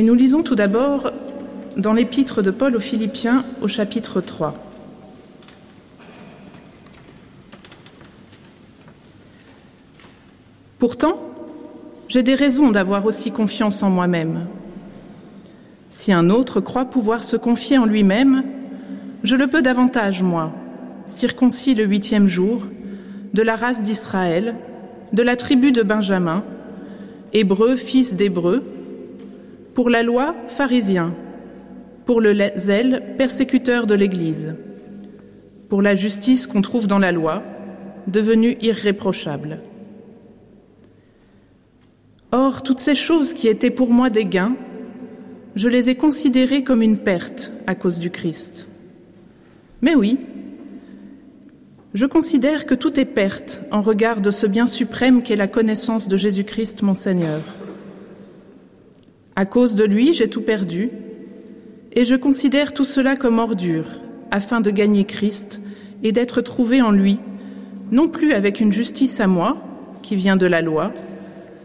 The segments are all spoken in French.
Et nous lisons tout d'abord dans l'épître de Paul aux Philippiens au chapitre 3. Pourtant, j'ai des raisons d'avoir aussi confiance en moi-même. Si un autre croit pouvoir se confier en lui-même, je le peux davantage, moi, circoncis le huitième jour, de la race d'Israël, de la tribu de Benjamin, hébreu, fils d'hébreu, pour la loi, pharisien, pour le zèle, persécuteur de l'Église, pour la justice qu'on trouve dans la loi, devenue irréprochable. Or, toutes ces choses qui étaient pour moi des gains, je les ai considérées comme une perte à cause du Christ. Mais oui, je considère que tout est perte en regard de ce bien suprême qu'est la connaissance de Jésus-Christ mon Seigneur. À cause de lui, j'ai tout perdu, et je considère tout cela comme ordure, afin de gagner Christ et d'être trouvé en lui, non plus avec une justice à moi, qui vient de la loi,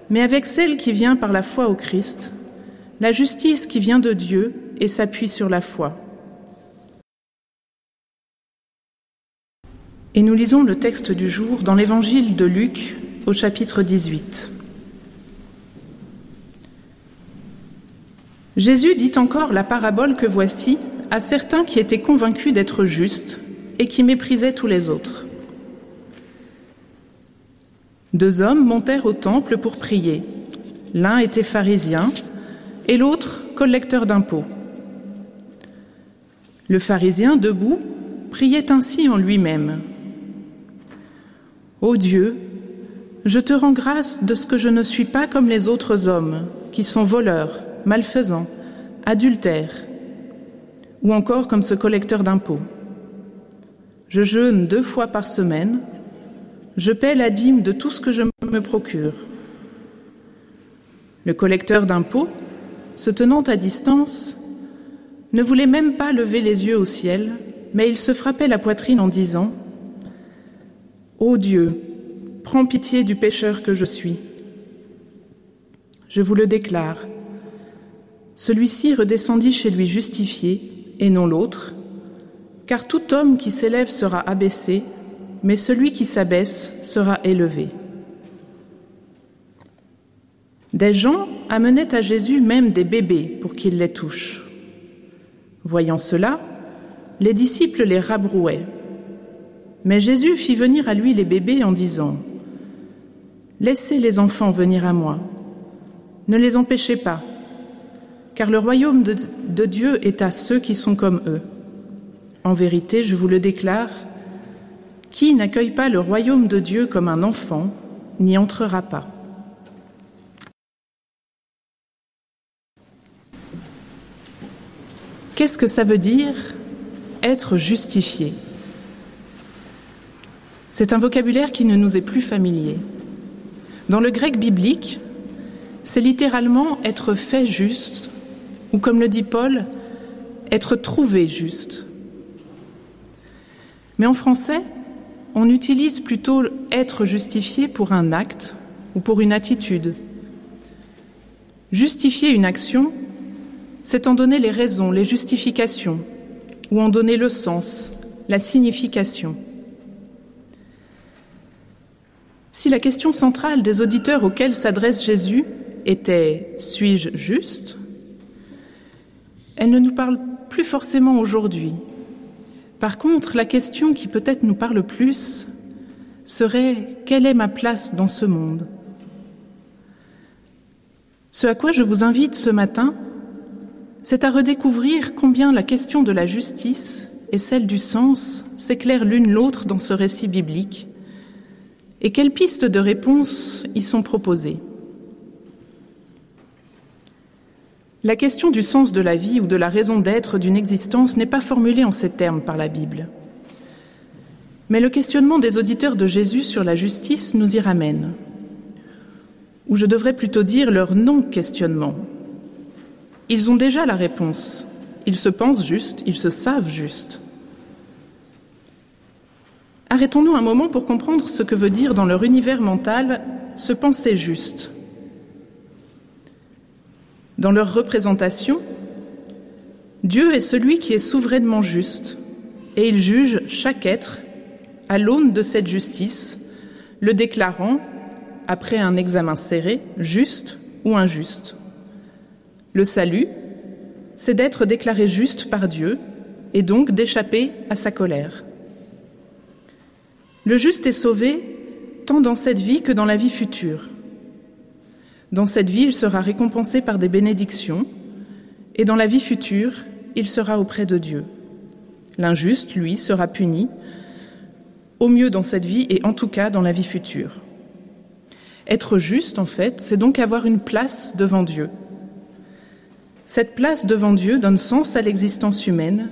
mais avec celle qui vient par la foi au Christ, la justice qui vient de Dieu et s'appuie sur la foi. Et nous lisons le texte du jour dans l'évangile de Luc au chapitre 18. Jésus dit encore la parabole que voici à certains qui étaient convaincus d'être justes et qui méprisaient tous les autres. Deux hommes montèrent au temple pour prier. L'un était pharisien et l'autre collecteur d'impôts. Le pharisien, debout, priait ainsi en lui-même. Ô Dieu, je te rends grâce de ce que je ne suis pas comme les autres hommes, qui sont voleurs, malfaisants, adultères, ou encore comme ce collecteur d'impôts. Je jeûne deux fois par semaine, je paie la dîme de tout ce que je me procure. Le collecteur d'impôts, se tenant à distance, ne voulait même pas lever les yeux au ciel, mais il se frappait la poitrine en disant Ô Dieu, prends pitié du pécheur que je suis. Je vous le déclare. Celui-ci redescendit chez lui justifié, et non l'autre, car tout homme qui s'élève sera abaissé, mais celui qui s'abaisse sera élevé. Des gens amenaient à Jésus même des bébés pour qu'il les touche. Voyant cela, les disciples les rabrouaient. Mais Jésus fit venir à lui les bébés en disant Laissez les enfants venir à moi, ne les empêchez pas, car le royaume de, Dieu est à ceux qui sont comme eux. En vérité, je vous le déclare, qui n'accueille pas le royaume de Dieu comme un enfant n'y entrera pas. Qu'est-ce que ça veut dire être justifié? C'est un vocabulaire qui ne nous est plus familier. Dans le grec biblique, c'est littéralement être fait juste, ou comme le dit Paul, être trouvé juste. Mais en français, on utilise plutôt être justifié pour un acte ou pour une attitude. Justifier une action, c'est en donner les raisons, les justifications, ou en donner le sens, la signification. Si la question centrale des auditeurs auxquels s'adresse Jésus était Suis-je juste elle ne nous parle plus forcément aujourd'hui, par contre, la question qui peut-être nous parle plus serait quelle est ma place dans ce monde? Ce à quoi je vous invite ce matin, c'est à redécouvrir combien la question de la justice et celle du sens s'éclairent l'une l'autre dans ce récit biblique et quelles pistes de réponse y sont proposées. La question du sens de la vie ou de la raison d'être d'une existence n'est pas formulée en ces termes par la Bible. Mais le questionnement des auditeurs de Jésus sur la justice nous y ramène. Ou je devrais plutôt dire leur non-questionnement. Ils ont déjà la réponse. Ils se pensent justes, ils se savent justes. Arrêtons-nous un moment pour comprendre ce que veut dire dans leur univers mental se penser juste. Dans leur représentation, Dieu est celui qui est souverainement juste, et il juge chaque être à l'aune de cette justice, le déclarant, après un examen serré, juste ou injuste. Le salut, c'est d'être déclaré juste par Dieu et donc d'échapper à sa colère. Le juste est sauvé tant dans cette vie que dans la vie future. Dans cette vie, il sera récompensé par des bénédictions, et dans la vie future, il sera auprès de Dieu. L'injuste, lui, sera puni, au mieux dans cette vie et en tout cas dans la vie future. Être juste, en fait, c'est donc avoir une place devant Dieu. Cette place devant Dieu donne sens à l'existence humaine,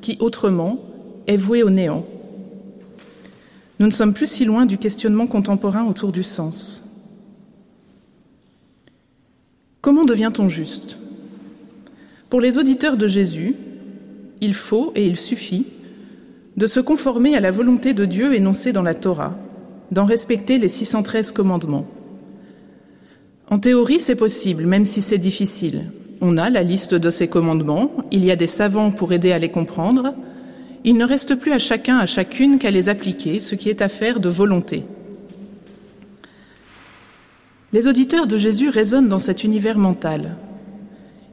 qui autrement est vouée au néant. Nous ne sommes plus si loin du questionnement contemporain autour du sens. Comment devient-on juste? Pour les auditeurs de Jésus, il faut et il suffit de se conformer à la volonté de Dieu énoncée dans la Torah, d'en respecter les 613 commandements. En théorie, c'est possible, même si c'est difficile. On a la liste de ces commandements, il y a des savants pour aider à les comprendre, il ne reste plus à chacun, à chacune qu'à les appliquer, ce qui est affaire de volonté. Les auditeurs de Jésus résonnent dans cet univers mental.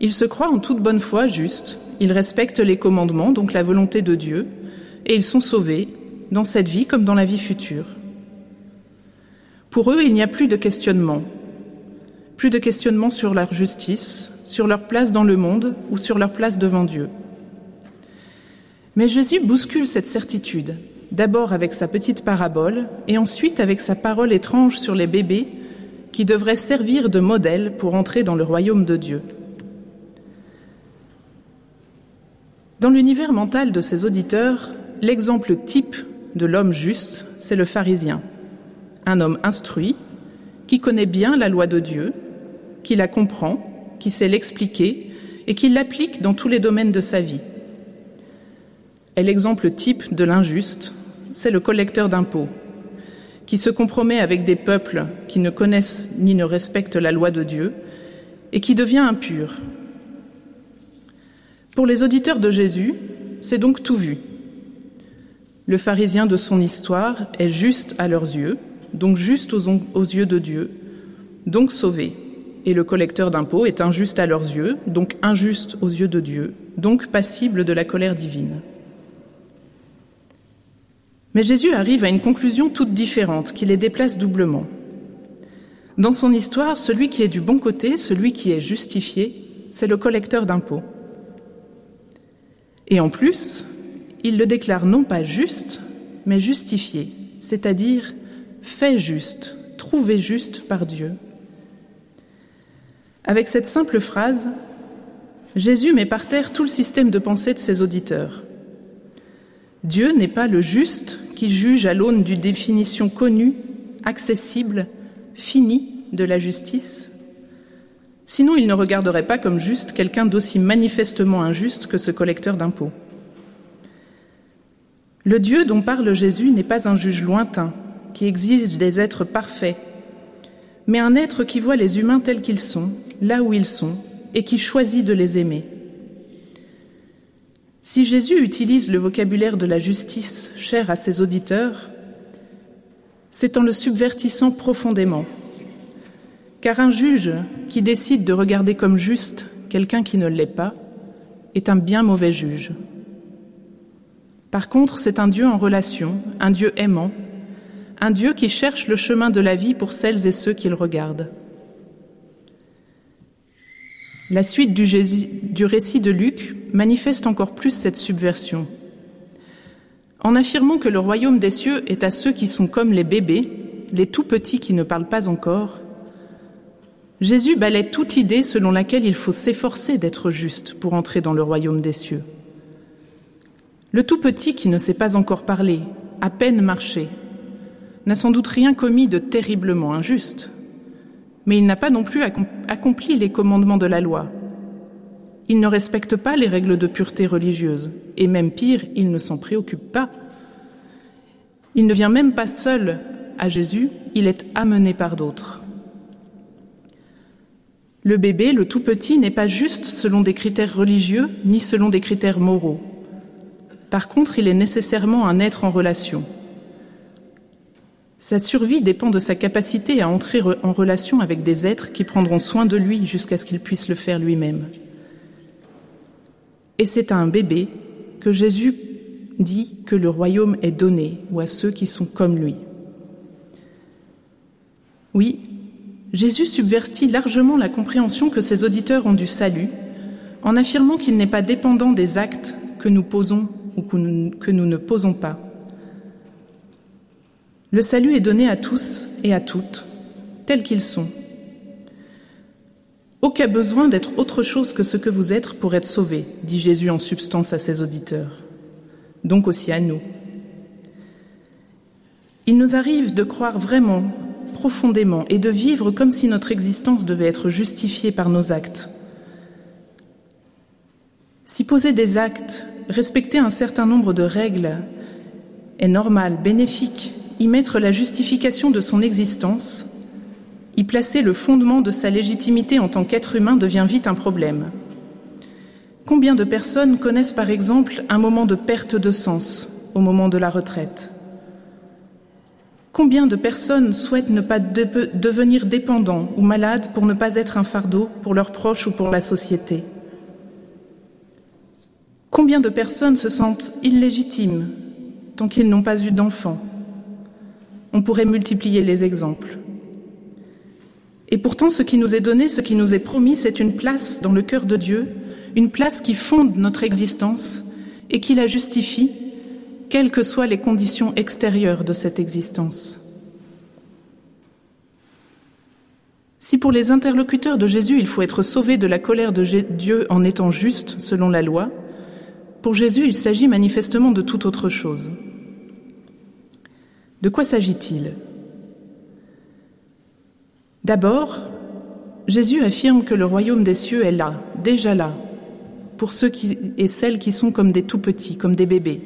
Ils se croient en toute bonne foi justes, ils respectent les commandements, donc la volonté de Dieu, et ils sont sauvés, dans cette vie comme dans la vie future. Pour eux, il n'y a plus de questionnement, plus de questionnement sur leur justice, sur leur place dans le monde ou sur leur place devant Dieu. Mais Jésus bouscule cette certitude, d'abord avec sa petite parabole et ensuite avec sa parole étrange sur les bébés qui devraient servir de modèle pour entrer dans le royaume de Dieu. Dans l'univers mental de ses auditeurs, l'exemple type de l'homme juste, c'est le pharisien, un homme instruit, qui connaît bien la loi de Dieu, qui la comprend, qui sait l'expliquer et qui l'applique dans tous les domaines de sa vie. Est l'exemple type de l'injuste, c'est le collecteur d'impôts, qui se compromet avec des peuples qui ne connaissent ni ne respectent la loi de Dieu et qui devient impur. Pour les auditeurs de Jésus, c'est donc tout vu. Le pharisien de son histoire est juste à leurs yeux, donc juste aux, yeux de Dieu, donc sauvé. Et le collecteur d'impôts est injuste à leurs yeux, donc injuste aux yeux de Dieu, donc passible de la colère divine. Mais Jésus arrive à une conclusion toute différente qui les déplace doublement. Dans son histoire, celui qui est du bon côté, celui qui est justifié, c'est le collecteur d'impôts. Et en plus, il le déclare non pas juste, mais justifié, c'est-à-dire fait juste, trouvé juste par Dieu. Avec cette simple phrase, Jésus met par terre tout le système de pensée de ses auditeurs. Dieu n'est pas le juste qui juge à l'aune d'une définition connue, accessible, finie de la justice. Sinon, il ne regarderait pas comme juste quelqu'un d'aussi manifestement injuste que ce collecteur d'impôts. Le Dieu dont parle Jésus n'est pas un juge lointain qui exige des êtres parfaits, mais un être qui voit les humains tels qu'ils sont, là où ils sont, et qui choisit de les aimer. Si Jésus utilise le vocabulaire de la justice cher à ses auditeurs, c'est en le subvertissant profondément. Car un juge qui décide de regarder comme juste quelqu'un qui ne l'est pas est un bien mauvais juge. Par contre, c'est un Dieu en relation, un Dieu aimant, un Dieu qui cherche le chemin de la vie pour celles et ceux qu'il regarde. La suite du, récit de Luc manifeste encore plus cette subversion. En affirmant que le royaume des cieux est à ceux qui sont comme les bébés, les tout petits qui ne parlent pas encore, Jésus balaie toute idée selon laquelle il faut s'efforcer d'être juste pour entrer dans le royaume des cieux. Le tout petit qui ne sait pas encore parler, à peine marcher, n'a sans doute rien commis de terriblement injuste mais il n'a pas non plus accompli les commandements de la loi. Il ne respecte pas les règles de pureté religieuse, et même pire, il ne s'en préoccupe pas. Il ne vient même pas seul à Jésus, il est amené par d'autres. Le bébé, le tout petit, n'est pas juste selon des critères religieux ni selon des critères moraux. Par contre, il est nécessairement un être en relation. Sa survie dépend de sa capacité à entrer en relation avec des êtres qui prendront soin de lui jusqu'à ce qu'il puisse le faire lui-même. Et c'est à un bébé que Jésus dit que le royaume est donné, ou à ceux qui sont comme lui. Oui, Jésus subvertit largement la compréhension que ses auditeurs ont du salut en affirmant qu'il n'est pas dépendant des actes que nous posons ou que nous ne posons pas. Le salut est donné à tous et à toutes, tels qu'ils sont. Aucun besoin d'être autre chose que ce que vous êtes pour être sauvé, dit Jésus en substance à ses auditeurs, donc aussi à nous. Il nous arrive de croire vraiment, profondément, et de vivre comme si notre existence devait être justifiée par nos actes. Si poser des actes, respecter un certain nombre de règles est normal, bénéfique, y mettre la justification de son existence, y placer le fondement de sa légitimité en tant qu'être humain devient vite un problème. Combien de personnes connaissent par exemple un moment de perte de sens au moment de la retraite? Combien de personnes souhaitent ne pas de devenir dépendants ou malades pour ne pas être un fardeau pour leurs proches ou pour la société? Combien de personnes se sentent illégitimes tant qu'ils n'ont pas eu d'enfants? On pourrait multiplier les exemples. Et pourtant, ce qui nous est donné, ce qui nous est promis, c'est une place dans le cœur de Dieu, une place qui fonde notre existence et qui la justifie, quelles que soient les conditions extérieures de cette existence. Si pour les interlocuteurs de Jésus, il faut être sauvé de la colère de Dieu en étant juste selon la loi, pour Jésus, il s'agit manifestement de toute autre chose. De quoi s'agit-il? D'abord, Jésus affirme que le royaume des cieux est là, déjà là, pour ceux et celles qui sont comme des tout petits, comme des bébés.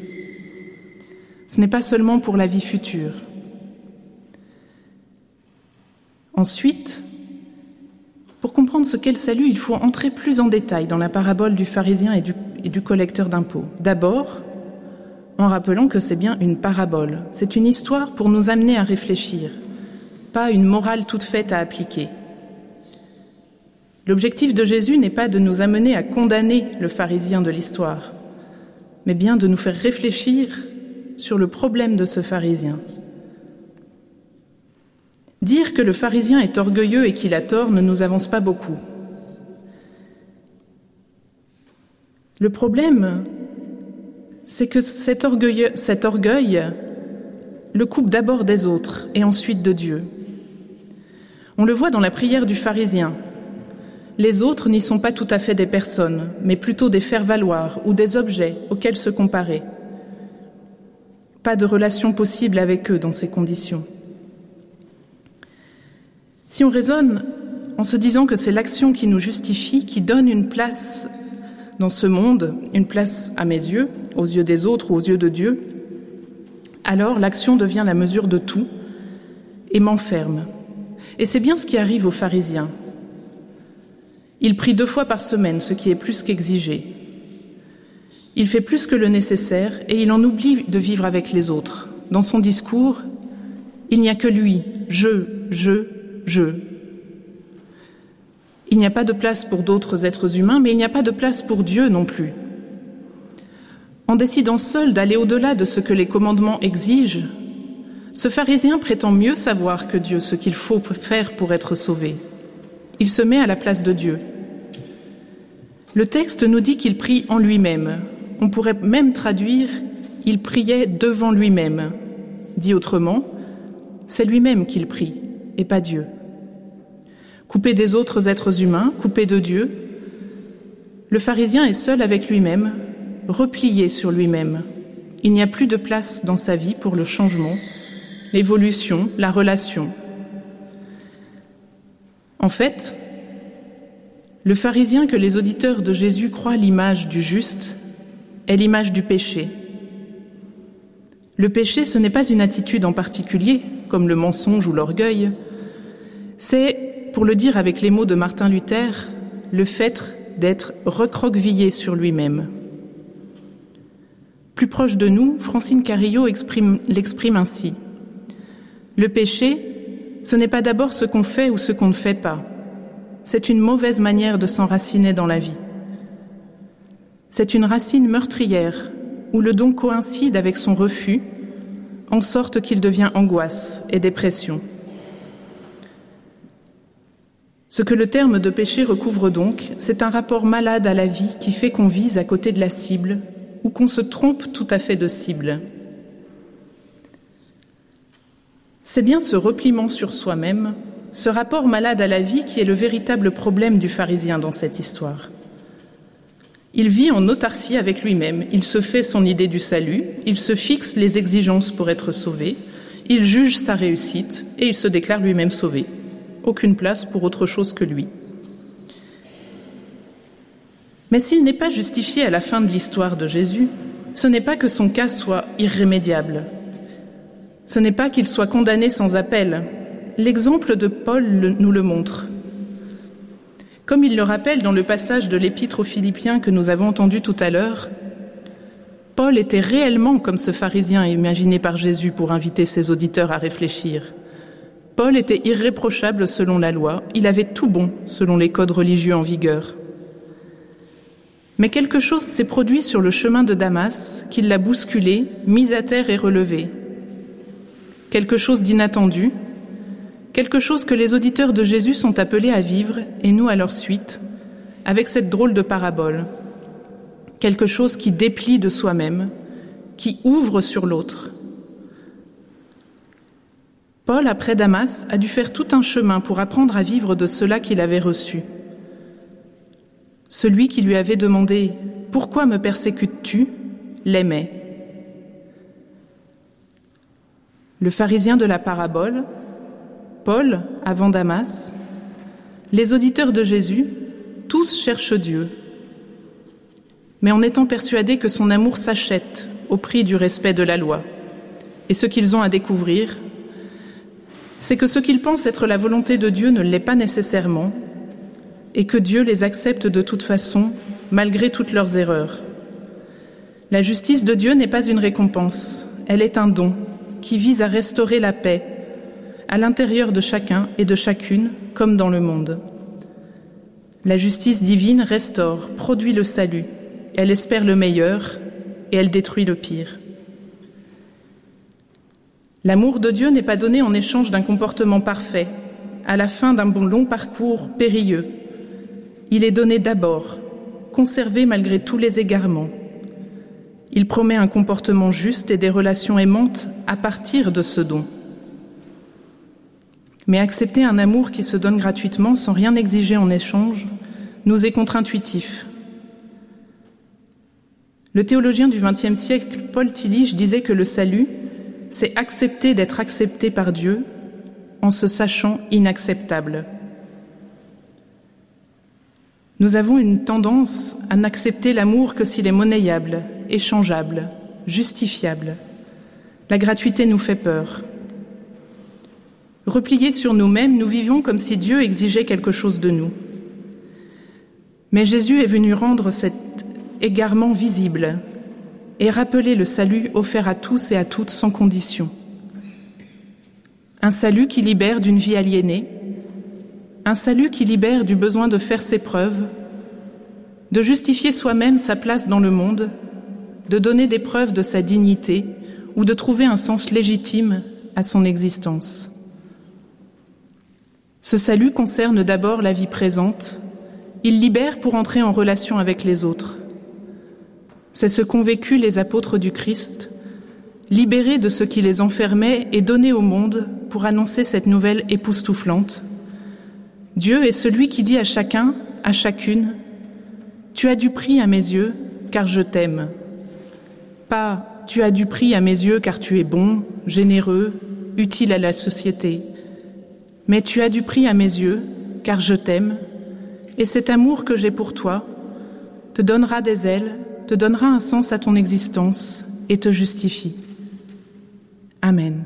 Ce n'est pas seulement pour la vie future. Ensuite, pour comprendre ce qu'est le salut, il faut entrer plus en détail dans la parabole du pharisien et du, et du collecteur d'impôts. D'abord, en rappelant que c'est bien une parabole, c'est une histoire pour nous amener à réfléchir, pas une morale toute faite à appliquer. L'objectif de Jésus n'est pas de nous amener à condamner le pharisien de l'histoire, mais bien de nous faire réfléchir sur le problème de ce pharisien. Dire que le pharisien est orgueilleux et qu'il a tort ne nous avance pas beaucoup. Le problème, c'est que cet orgueil, le coupe d'abord des autres et ensuite de Dieu. On le voit dans la prière du pharisien. Les autres n'y sont pas tout à fait des personnes, mais plutôt des faire-valoir ou des objets auxquels se comparer. Pas de relation possible avec eux dans ces conditions. Si on raisonne en se disant que c'est l'action qui nous justifie, qui donne une place dans ce monde, une place à mes yeux, aux yeux des autres ou aux yeux de Dieu, alors l'action devient la mesure de tout et m'enferme, et c'est bien ce qui arrive aux pharisiens. Il prie deux fois par semaine, ce qui est plus qu'exigé. Il fait plus que le nécessaire et il en oublie de vivre avec les autres. Dans son discours, il n'y a que lui, je, je, je. Il n'y a pas de place pour d'autres êtres humains, mais il n'y a pas de place pour Dieu non plus. En décidant seul d'aller au-delà de ce que les commandements exigent, ce pharisien prétend mieux savoir que Dieu ce qu'il faut faire pour être sauvé. Il se met à la place de Dieu. Le texte nous dit qu'il prie en lui-même. On pourrait même traduire il priait devant lui-même. Dit autrement, c'est lui-même qu'il prie et pas Dieu. Coupé des autres êtres humains, coupé de Dieu, le pharisien est seul avec lui-même, replié sur lui-même. Il n'y a plus de place dans sa vie pour le changement, l'évolution, la relation. En fait, le pharisien que les auditeurs de Jésus croient l'image du juste est l'image du péché. Le péché, ce n'est pas une attitude en particulier, comme le mensonge ou l'orgueil, c'est pour le dire avec les mots de Martin Luther, le fait d'être recroquevillé sur lui-même. Plus proche de nous, Francine Carillo l'exprime ainsi. Le péché, ce n'est pas d'abord ce qu'on fait ou ce qu'on ne fait pas. C'est une mauvaise manière de s'enraciner dans la vie. C'est une racine meurtrière où le don coïncide avec son refus, en sorte qu'il devient angoisse et dépression. Ce que le terme de péché recouvre donc, c'est un rapport malade à la vie qui fait qu'on vise à côté de la cible ou qu'on se trompe tout à fait de cible. C'est bien ce repliement sur soi-même, ce rapport malade à la vie qui est le véritable problème du pharisien dans cette histoire. Il vit en autarcie avec lui-même, il se fait son idée du salut, il se fixe les exigences pour être sauvé, il juge sa réussite et il se déclare lui-même sauvé. Aucune place pour autre chose que lui. Mais s'il n'est pas justifié à la fin de l'histoire de Jésus, ce n'est pas que son cas soit irrémédiable. Ce n'est pas qu'il soit condamné sans appel. L'exemple de Paul nous le montre. Comme il le rappelle dans le passage de l'épître aux Philippiens que nous avons entendu tout à l'heure, Paul était réellement comme ce pharisien imaginé par Jésus pour inviter ses auditeurs à réfléchir. Paul était irréprochable selon la loi, il avait tout bon selon les codes religieux en vigueur. Mais quelque chose s'est produit sur le chemin de Damas qui l'a bousculé, mis à terre et relevé. Quelque chose d'inattendu, quelque chose que les auditeurs de Jésus sont appelés à vivre, et nous à leur suite, avec cette drôle de parabole. Quelque chose qui déplie de soi-même, qui ouvre sur l'autre. Paul, après Damas, a dû faire tout un chemin pour apprendre à vivre de cela qu'il avait reçu. Celui qui lui avait demandé Pourquoi me persécutes-tu? l'aimait. Le pharisien de la parabole, Paul, avant Damas, les auditeurs de Jésus, tous cherchent Dieu, mais en étant persuadés que son amour s'achète au prix du respect de la loi. Et ce qu'ils ont à découvrir, c'est que ce qu'ils pensent être la volonté de Dieu ne l'est pas nécessairement, et que Dieu les accepte de toute façon, malgré toutes leurs erreurs. La justice de Dieu n'est pas une récompense, elle est un don qui vise à restaurer la paix à l'intérieur de chacun et de chacune, comme dans le monde. La justice divine restaure, produit le salut, elle espère le meilleur et elle détruit le pire. L'amour de Dieu n'est pas donné en échange d'un comportement parfait, à la fin d'un bon long parcours périlleux, il est donné d'abord, conservé malgré tous les égarements. Il promet un comportement juste et des relations aimantes à partir de ce don. Mais accepter un amour qui se donne gratuitement sans rien exiger en échange nous est contre-intuitif. Le théologien du XXe siècle, Paul Tillich, disait que le salut, c'est accepter d'être accepté par Dieu en se sachant inacceptable. Nous avons une tendance à n'accepter l'amour que s'il est monnayable, échangeable, justifiable. La gratuité nous fait peur. Repliés sur nous-mêmes, nous vivons comme si Dieu exigeait quelque chose de nous. Mais Jésus est venu rendre cet égarement visible et rappeler le salut offert à tous et à toutes sans condition. Un salut qui libère d'une vie aliénée, un salut qui libère du besoin de faire ses preuves, de justifier soi-même sa place dans le monde, de donner des preuves de sa dignité ou de trouver un sens légitime à son existence. Ce salut concerne d'abord la vie présente, il libère pour entrer en relation avec les autres. C'est ce qu'ont vécu les apôtres du Christ, libérés de ce qui les enfermait et donnés au monde pour annoncer cette nouvelle époustouflante Dieu est celui qui dit à chacun, à chacune, Tu as du prix à mes yeux, car je t'aime. Pas Tu as du prix à mes yeux, car tu es bon, généreux, utile à la société. Mais tu as du prix à mes yeux, car je t'aime, et cet amour que j'ai pour toi te donnera des ailes, te donnera un sens à ton existence et te justifie. Amen.